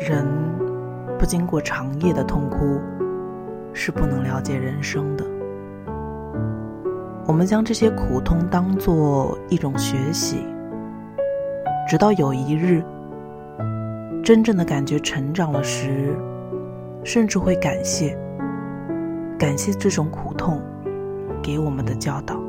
人不经过长夜的痛哭是不能了解人生的。我们将这些苦痛当做一种学习直到有一日真正的感觉成长了时甚至会感谢感谢这种苦痛给我们的教导。